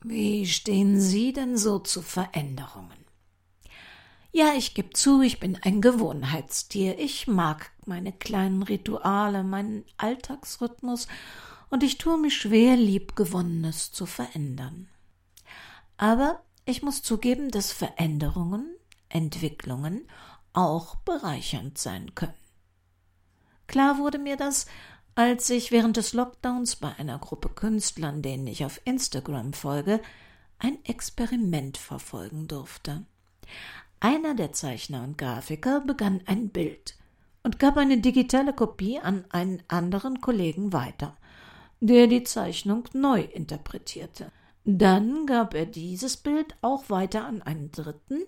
Wie stehen Sie denn so zu Veränderungen? Ja, ich gebe zu, ich bin ein Gewohnheitstier. Ich mag meine kleinen Rituale, meinen Alltagsrhythmus, und ich tue mich schwer, Liebgewonnenes zu verändern. Aber ich muss zugeben, dass Veränderungen, Entwicklungen auch bereichernd sein können. Klar wurde mir das, als ich während des Lockdowns bei einer Gruppe Künstlern, denen ich auf Instagram folge, ein Experiment verfolgen durfte. Einer der Zeichner und Grafiker begann ein Bild und gab eine digitale Kopie an einen anderen Kollegen weiter, der die Zeichnung neu interpretierte. Dann gab er dieses Bild auch weiter an einen dritten,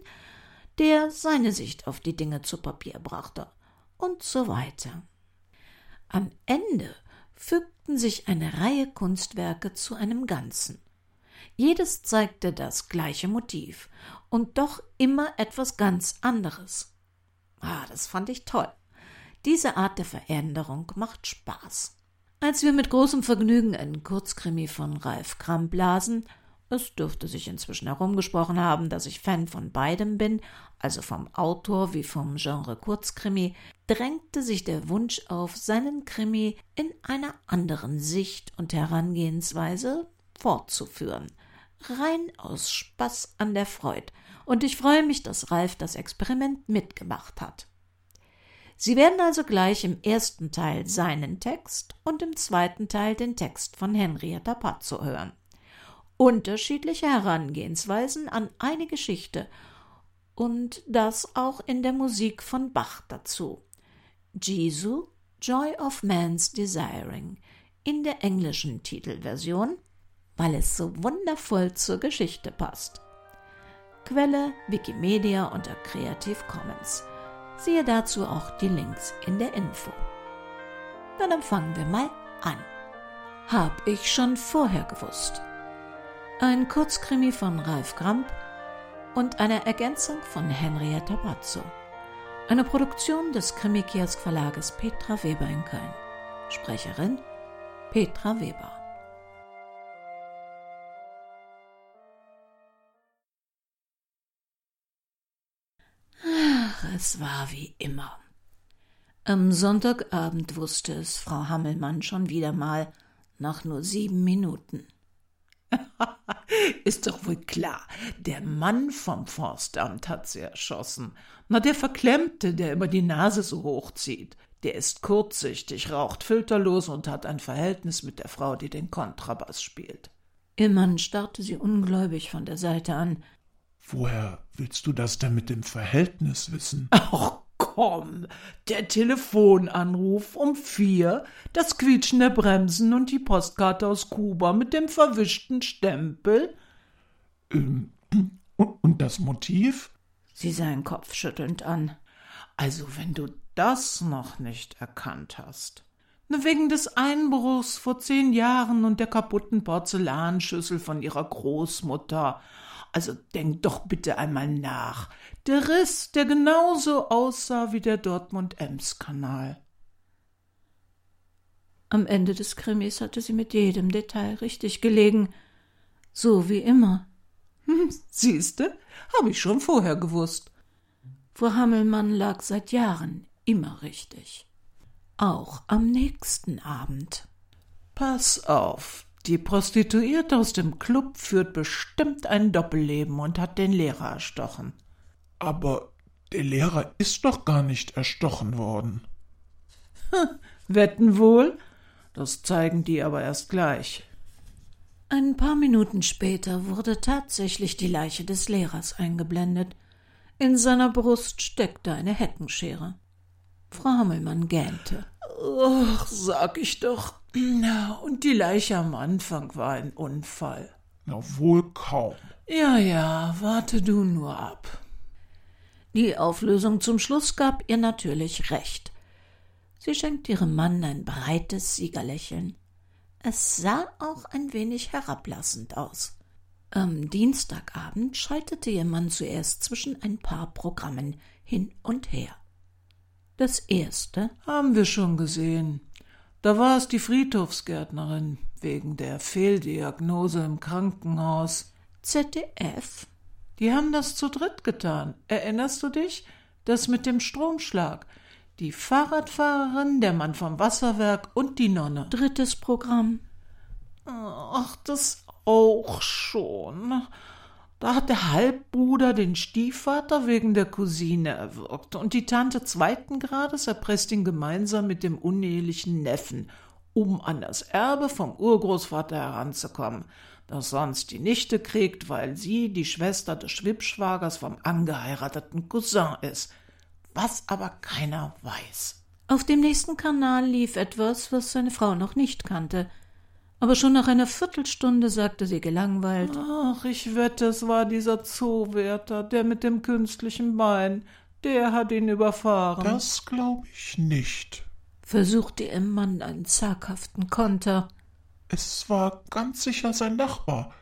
der seine Sicht auf die Dinge zu Papier brachte, und so weiter. Am Ende fügten sich eine Reihe Kunstwerke zu einem Ganzen. Jedes zeigte das gleiche Motiv und doch immer etwas ganz anderes. Ah, das fand ich toll. Diese Art der Veränderung macht Spaß. Als wir mit großem Vergnügen einen Kurzkrimi von Ralf Kramp lasen, es dürfte sich inzwischen herumgesprochen haben, dass ich Fan von beidem bin, also vom Autor wie vom Genre Kurzkrimi, drängte sich der Wunsch auf, seinen Krimi in einer anderen Sicht und Herangehensweise fortzuführen. Rein aus Spaß an der Freud. Und ich freue mich, dass Ralf das Experiment mitgemacht hat. Sie werden also gleich im ersten Teil seinen Text und im zweiten Teil den Text von Henrietta Pazzo hören. Unterschiedliche Herangehensweisen an eine Geschichte und das auch in der Musik von Bach dazu. Jesu, Joy of Man's Desiring, in der englischen Titelversion, weil es so wundervoll zur Geschichte passt. Quelle Wikimedia unter Creative Commons. Siehe dazu auch die Links in der Info. Dann fangen wir mal an. Hab ich schon vorher gewusst. Ein Kurzkrimi von Ralf Kramp und eine Ergänzung von Henrietta Bazzo. Eine Produktion des Krimikiosk Verlages Petra Weber in Köln. Sprecherin Petra Weber. Ach, es war wie immer. Am Sonntagabend wusste es Frau Hammelmann schon wieder mal nach nur sieben Minuten. Ist doch wohl klar, der Mann vom Forstamt hat sie erschossen. Na, der Verklemmte, der immer die Nase so hochzieht, der ist kurzsichtig, raucht filterlos und hat ein Verhältnis mit der Frau, die den Kontrabass spielt. Ihr Mann starrte sie ungläubig von der Seite an. Woher willst du das denn mit dem Verhältnis wissen? Ach komm, der Telefonanruf um vier, das Quietschen der Bremsen und die Postkarte aus Kuba mit dem verwischten Stempel. Ähm, und das Motiv? Sie sah ihn kopfschüttelnd an. Also, wenn du das noch nicht erkannt hast. Wegen des Einbruchs vor zehn Jahren und der kaputten Porzellanschüssel von ihrer Großmutter. Also denk doch bitte einmal nach. Der Riss, der genauso aussah wie der Dortmund-Ems-Kanal. Am Ende des Krimis hatte sie mit jedem Detail richtig gelegen. So wie immer. Hm, siehste, habe ich schon vorher gewusst. Frau Hammelmann lag seit Jahren immer richtig. Auch am nächsten Abend. Pass auf, die Prostituierte aus dem Club führt bestimmt ein Doppelleben und hat den Lehrer erstochen. Aber der Lehrer ist doch gar nicht erstochen worden. Wetten wohl? Das zeigen die aber erst gleich. Ein paar Minuten später wurde tatsächlich die Leiche des Lehrers eingeblendet. In seiner Brust steckte eine Heckenschere. Frau Hammelmann gähnte. Ach, sag ich doch. Und die Leiche am Anfang war ein Unfall. Na wohl kaum. Ja, ja, warte du nur ab. Die Auflösung zum Schluss gab ihr natürlich recht. Sie schenkte ihrem Mann ein breites Siegerlächeln. Es sah auch ein wenig herablassend aus. Am Dienstagabend schaltete ihr Mann zuerst zwischen ein paar Programmen hin und her. Das erste haben wir schon gesehen. Da war es die Friedhofsgärtnerin wegen der Fehldiagnose im Krankenhaus. ZDF? Die haben das zu dritt getan. Erinnerst du dich? Das mit dem Stromschlag. Die Fahrradfahrerin, der Mann vom Wasserwerk und die Nonne. Drittes Programm. Ach, das auch schon. Da hat der Halbbruder den Stiefvater wegen der Cousine erwürgt. Und die Tante zweiten Grades erpresst ihn gemeinsam mit dem unehelichen Neffen, um an das Erbe vom Urgroßvater heranzukommen, das sonst die Nichte kriegt, weil sie die Schwester des Schwippschwagers vom angeheirateten Cousin ist, was aber keiner weiß. Auf dem nächsten Kanal lief etwas, was seine Frau noch nicht kannte – aber schon nach einer Viertelstunde sagte sie gelangweilt Ach, ich wette, es war dieser Zoowärter, der mit dem künstlichen Bein. Der hat ihn überfahren. Das glaube ich nicht, versuchte ihr Mann einen zaghaften Konter. Es war ganz sicher sein Nachbar,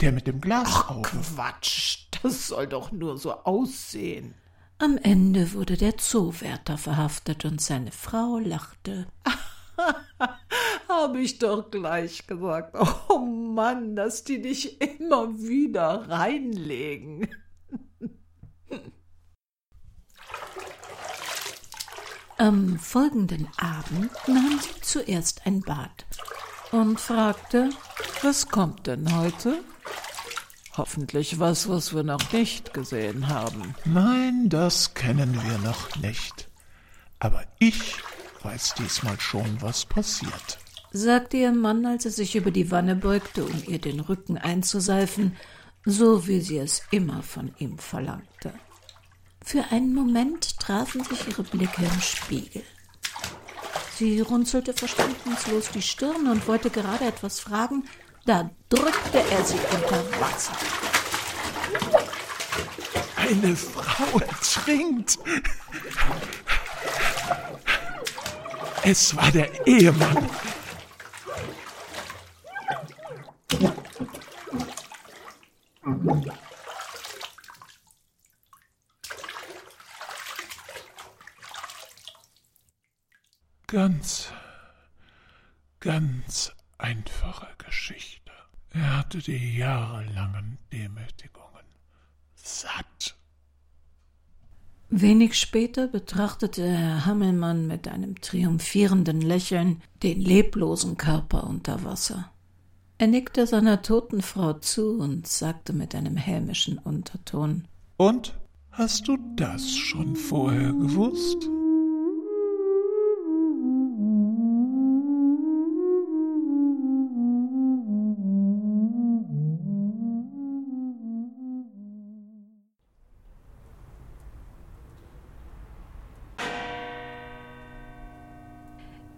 der mit dem Glasauge. Ach, Quatsch, das soll doch nur so aussehen. Am Ende wurde der Zoowärter verhaftet und seine Frau lachte. Habe ich doch gleich gesagt. Oh Mann, dass die dich immer wieder reinlegen. Am folgenden Abend nahm sie zuerst ein Bad und fragte, was kommt denn heute? Hoffentlich was, was wir noch nicht gesehen haben. Nein, das kennen wir noch nicht. Aber ich weiß diesmal schon, was passiert, sagte ihr Mann, als er sich über die Wanne beugte, um ihr den Rücken einzuseifen, so wie sie es immer von ihm verlangte. Für einen Moment trafen sich ihre Blicke im Spiegel. Sie runzelte verständnislos die Stirn und wollte gerade etwas fragen, da drückte er sie unter Wasser. Eine Frau trinkt. Es war der Ehemann. Ganz, ganz einfache Geschichte. Er hatte die jahrelangen Demütigungen satt. Wenig später betrachtete Herr Hammelmann mit einem triumphierenden Lächeln den leblosen Körper unter Wasser. Er nickte seiner toten Frau zu und sagte mit einem hämischen Unterton Und hast du das schon vorher gewusst?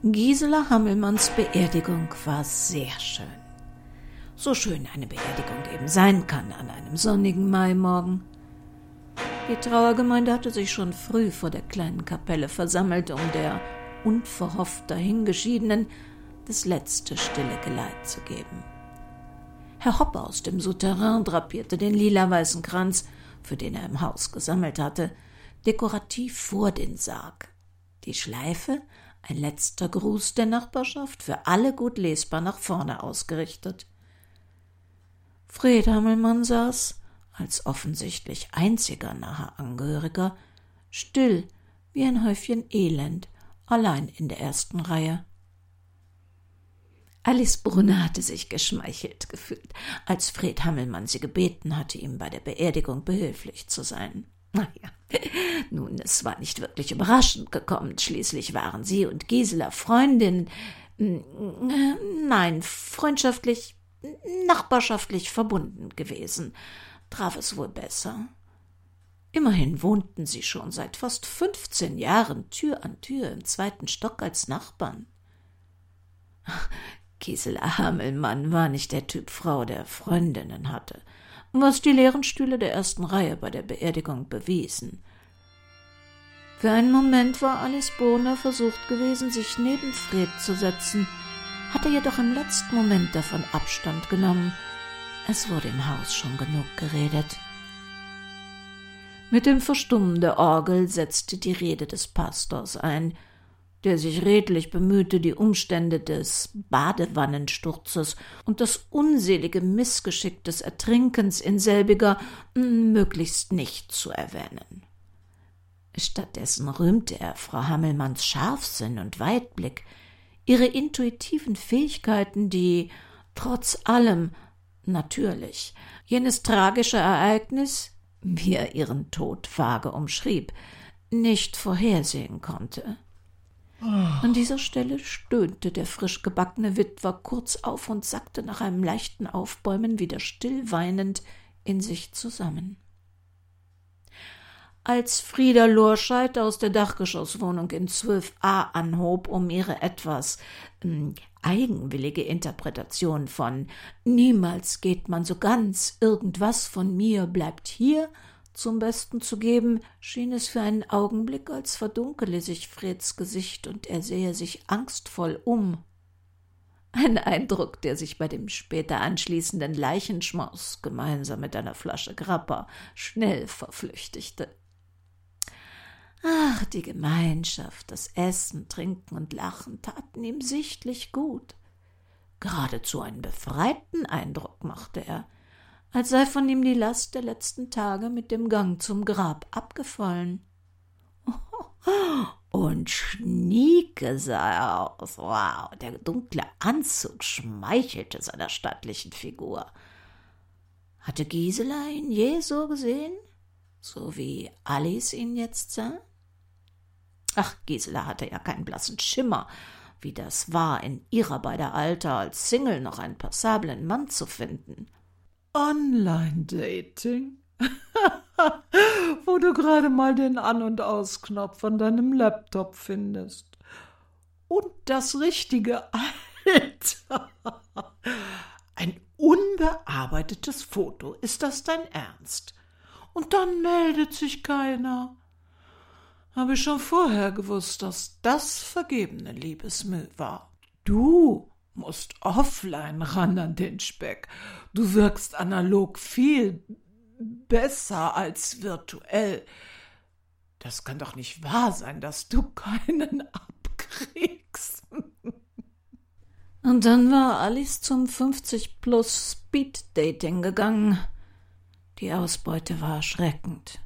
Gisela Hammelmanns Beerdigung war sehr schön. So schön eine Beerdigung eben sein kann an einem sonnigen Maimorgen. Die Trauergemeinde hatte sich schon früh vor der kleinen Kapelle versammelt, um der unverhofft dahingeschiedenen das letzte stille Geleit zu geben. Herr Hoppe aus dem Souterrain drapierte den lila-weißen Kranz, für den er im Haus gesammelt hatte, dekorativ vor den Sarg. Die Schleife ein letzter Gruß der Nachbarschaft, für alle gut lesbar nach vorne ausgerichtet. Fred Hammelmann saß, als offensichtlich einziger naher Angehöriger, still wie ein Häufchen Elend, allein in der ersten Reihe. Alice Brunner hatte sich geschmeichelt gefühlt, als Fred Hammelmann sie gebeten hatte, ihm bei der Beerdigung behilflich zu sein. Naja, nun, es war nicht wirklich überraschend gekommen. Schließlich waren sie und Gisela Freundinnen. Nein, freundschaftlich, nachbarschaftlich verbunden gewesen. Traf es wohl besser. Immerhin wohnten sie schon seit fast fünfzehn Jahren Tür an Tür im zweiten Stock als Nachbarn. Gisela Hammelmann war nicht der Typ Frau, der Freundinnen hatte was die leeren Stühle der ersten Reihe bei der Beerdigung bewiesen. Für einen Moment war Alice Bohner versucht gewesen, sich neben Fred zu setzen, hatte jedoch im letzten Moment davon Abstand genommen. Es wurde im Haus schon genug geredet. Mit dem Verstummen der Orgel setzte die Rede des Pastors ein, der sich redlich bemühte, die Umstände des Badewannensturzes und das unselige Missgeschick des Ertrinkens in selbiger möglichst nicht zu erwähnen. Stattdessen rühmte er Frau Hammelmanns Scharfsinn und Weitblick, ihre intuitiven Fähigkeiten, die trotz allem natürlich jenes tragische Ereignis, wie er ihren Tod vage umschrieb, nicht vorhersehen konnte. An dieser Stelle stöhnte der frisch gebackene Witwer kurz auf und sackte nach einem leichten Aufbäumen wieder still weinend in sich zusammen. Als Frieda Lorscheid aus der Dachgeschosswohnung in 12a anhob, um ihre etwas äh, eigenwillige Interpretation von Niemals geht man so ganz, irgendwas von mir bleibt hier zum Besten zu geben, schien es für einen Augenblick, als verdunkele sich Freds Gesicht und er sähe sich angstvoll um. Ein Eindruck, der sich bei dem später anschließenden Leichenschmaus gemeinsam mit einer Flasche Grappa schnell verflüchtigte. Ach, die Gemeinschaft, das Essen, Trinken und Lachen taten ihm sichtlich gut. Geradezu einen befreiten Eindruck machte er, als sei von ihm die Last der letzten Tage mit dem Gang zum Grab abgefallen. Und schnieke sah er aus. Wow, der dunkle Anzug schmeichelte seiner stattlichen Figur. Hatte Gisela ihn je so gesehen? So wie Alice ihn jetzt sah? Ach, Gisela hatte ja keinen blassen Schimmer, wie das war, in ihrer beider Alter als Single noch einen passablen Mann zu finden. Online-Dating? Wo du gerade mal den An- und Ausknopf an deinem Laptop findest. Und das richtige Alter. Ein unbearbeitetes Foto. Ist das dein Ernst? Und dann meldet sich keiner. Habe ich schon vorher gewusst, dass das vergebene Liebesmüll war. Du musst offline ran an den Speck. Du wirkst analog viel besser als virtuell. Das kann doch nicht wahr sein, dass du keinen abkriegst. Und dann war Alice zum 50 plus Speed Dating gegangen. Die Ausbeute war erschreckend.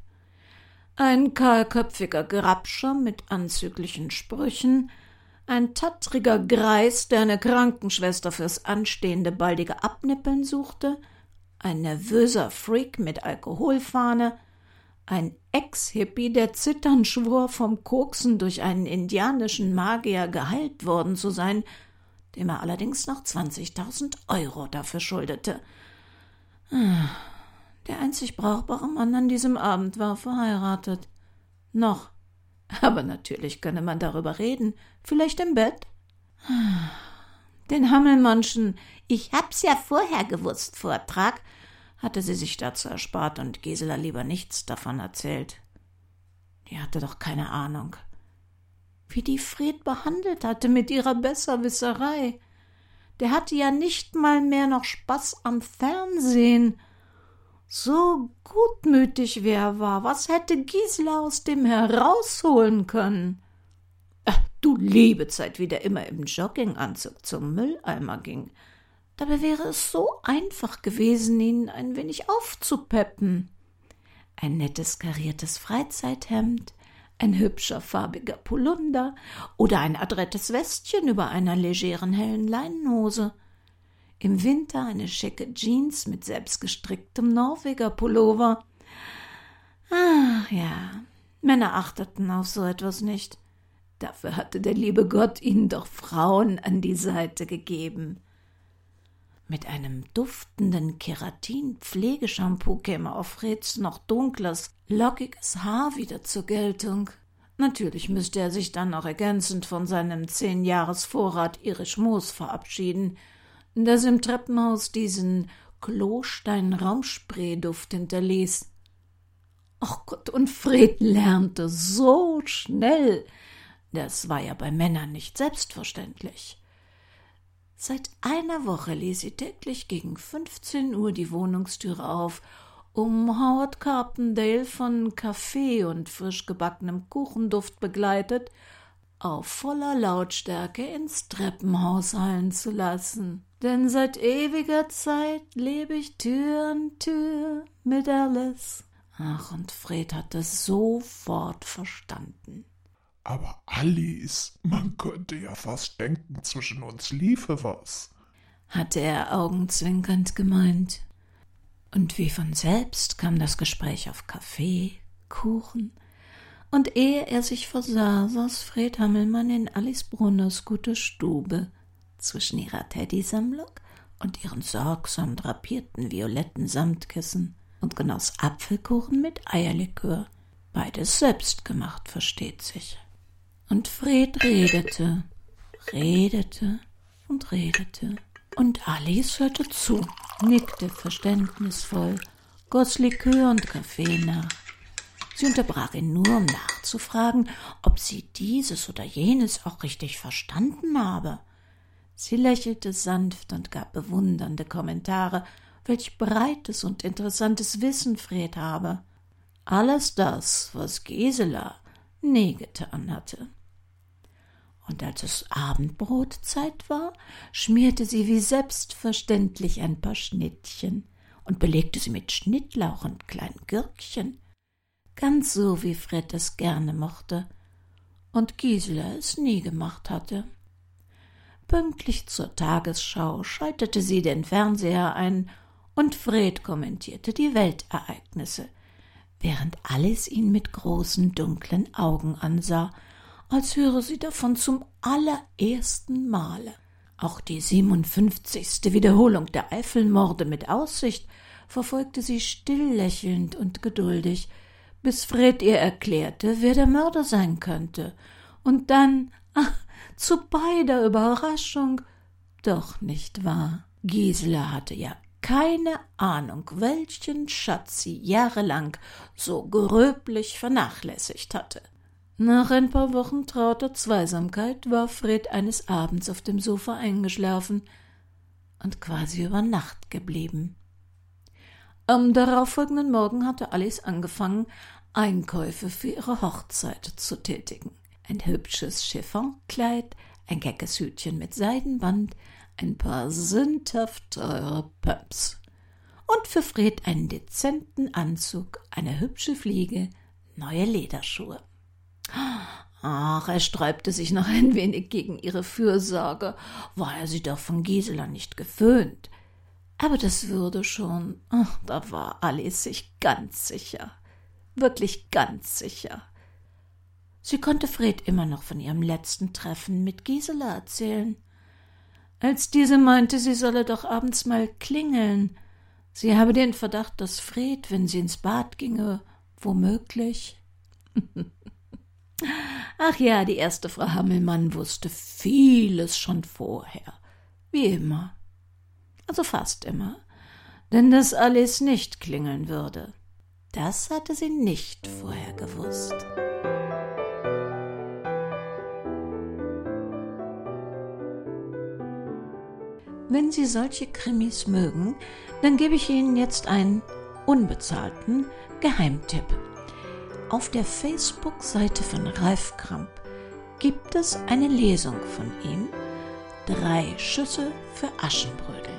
Ein kahlköpfiger Grabscher mit anzüglichen Sprüchen, ein tattriger Greis, der eine Krankenschwester fürs anstehende baldige Abnippeln suchte, ein nervöser Freak mit Alkoholfahne, ein Ex-Hippie, der zitternd schwor, vom Koksen durch einen indianischen Magier geheilt worden zu sein, dem er allerdings noch 20.000 Euro dafür schuldete. Ah. Der einzig brauchbare Mann an diesem Abend war verheiratet. Noch. Aber natürlich könne man darüber reden. Vielleicht im Bett. Den Hammelmannschen Ich hab's ja vorher gewusst Vortrag hatte sie sich dazu erspart und Gisela lieber nichts davon erzählt. Die hatte doch keine Ahnung. Wie die Fred behandelt hatte mit ihrer Besserwisserei. Der hatte ja nicht mal mehr noch Spaß am Fernsehen so gutmütig wie er war, was hätte Gisela aus dem herausholen können? Ach, du liebe Zeit, wie der immer im Jogginganzug zum Mülleimer ging. Dabei wäre es so einfach gewesen, ihn ein wenig aufzupeppen. Ein nettes kariertes Freizeithemd, ein hübscher farbiger Polunder oder ein adrettes Westchen über einer legeren hellen Leinenhose – im Winter eine schicke Jeans mit selbstgestricktem Norweger Pullover. Ach ja, Männer achteten auf so etwas nicht. Dafür hatte der liebe Gott ihnen doch Frauen an die Seite gegeben. Mit einem duftenden Keratin-Pflegeshampoo käme auf Freds noch dunkles, lockiges Haar wieder zur Geltung. Natürlich müsste er sich dann noch ergänzend von seinem Zehnjahresvorrat irisch Moos verabschieden – das im Treppenhaus diesen Klostein-Raumsprayduft hinterließ. Ach Gott, und Fred lernte so schnell. Das war ja bei Männern nicht selbstverständlich. Seit einer Woche ließ sie täglich gegen 15 Uhr die Wohnungstüre auf, um Howard Carpendale von Kaffee und frisch gebackenem Kuchenduft begleitet auf voller Lautstärke ins Treppenhaus hallen zu lassen. Denn seit ewiger Zeit lebe ich Tür an Tür mit Alice. Ach, und Fred hat das sofort verstanden. Aber Alice, man könnte ja fast denken, zwischen uns liefe was, hatte er augenzwinkernd gemeint. Und wie von selbst kam das Gespräch auf Kaffee, Kuchen, und ehe er sich versah, saß Fred Hammelmann in Alice Brunners gute Stube zwischen ihrer Teddysammlung und ihren sorgsam drapierten violetten Samtkissen und genoss Apfelkuchen mit Eierlikör. Beides selbst gemacht, versteht sich. Und Fred redete, redete und redete. Und Alice hörte zu, nickte verständnisvoll, goss Likör und Kaffee nach. Sie unterbrach ihn nur, um nachzufragen, ob sie dieses oder jenes auch richtig verstanden habe. Sie lächelte sanft und gab bewundernde Kommentare, welch breites und interessantes Wissen Fred habe. Alles das, was Gisela nie getan hatte. Und als es Abendbrotzeit war, schmierte sie wie selbstverständlich ein paar Schnittchen und belegte sie mit Schnittlauch und kleinen Gürkchen, ganz so wie Fred es gerne mochte und Gisela es nie gemacht hatte. Pünktlich zur Tagesschau schaltete sie den Fernseher ein und Fred kommentierte die Weltereignisse, während Alice ihn mit großen dunklen Augen ansah, als höre sie davon zum allerersten Male. Auch die siebenundfünfzigste Wiederholung der Eifelmorde mit Aussicht verfolgte sie still lächelnd und geduldig, bis Fred ihr erklärte, wer der Mörder sein könnte, und dann, ach, zu beider Überraschung, doch nicht wahr. Gisela hatte ja keine Ahnung, welchen Schatz sie jahrelang so gröblich vernachlässigt hatte. Nach ein paar Wochen trauter Zweisamkeit war Fred eines Abends auf dem Sofa eingeschlafen und quasi über Nacht geblieben. Am darauffolgenden Morgen hatte Alice angefangen, Einkäufe für ihre Hochzeit zu tätigen. Ein hübsches Chiffonkleid, ein keckes Hütchen mit Seidenband, ein paar sündhaft teure Pumps. Und für Fred einen dezenten Anzug, eine hübsche Fliege, neue Lederschuhe. Ach, er sträubte sich noch ein wenig gegen ihre Fürsorge, war er sie doch von Gisela nicht gewöhnt. Aber das würde schon, ach, da war Alice sich ganz sicher wirklich ganz sicher. Sie konnte Fred immer noch von ihrem letzten Treffen mit Gisela erzählen. Als diese meinte, sie solle doch abends mal klingeln. Sie habe den Verdacht, dass Fred, wenn sie ins Bad ginge, womöglich. Ach ja, die erste Frau Hammelmann wusste vieles schon vorher. Wie immer. Also fast immer. Denn dass Alice nicht klingeln würde. Das hatte sie nicht vorher gewusst. Wenn Sie solche Krimis mögen, dann gebe ich Ihnen jetzt einen unbezahlten Geheimtipp. Auf der Facebook-Seite von Ralf Kramp gibt es eine Lesung von ihm, Drei Schüsse für Aschenbrödel.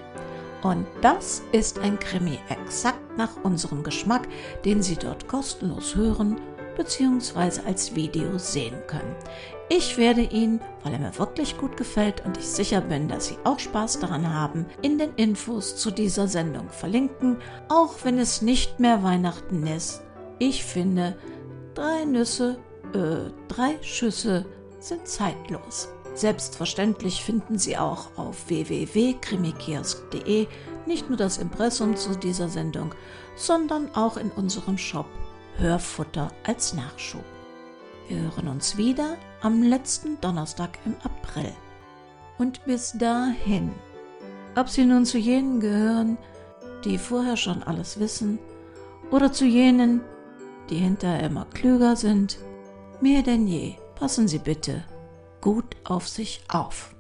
Und das ist ein Krimi exakt nach unserem Geschmack, den Sie dort kostenlos hören bzw. als Video sehen können. Ich werde ihn, weil er mir wirklich gut gefällt und ich sicher bin, dass Sie auch Spaß daran haben, in den Infos zu dieser Sendung verlinken, auch wenn es nicht mehr Weihnachten ist. Ich finde, drei Nüsse, äh, drei Schüsse sind zeitlos. Selbstverständlich finden Sie auch auf www.krimikiosk.de nicht nur das Impressum zu dieser Sendung, sondern auch in unserem Shop Hörfutter als Nachschub. Wir hören uns wieder am letzten Donnerstag im April. Und bis dahin, ob Sie nun zu jenen gehören, die vorher schon alles wissen, oder zu jenen, die hinterher immer klüger sind, mehr denn je, passen Sie bitte gut auf sich auf.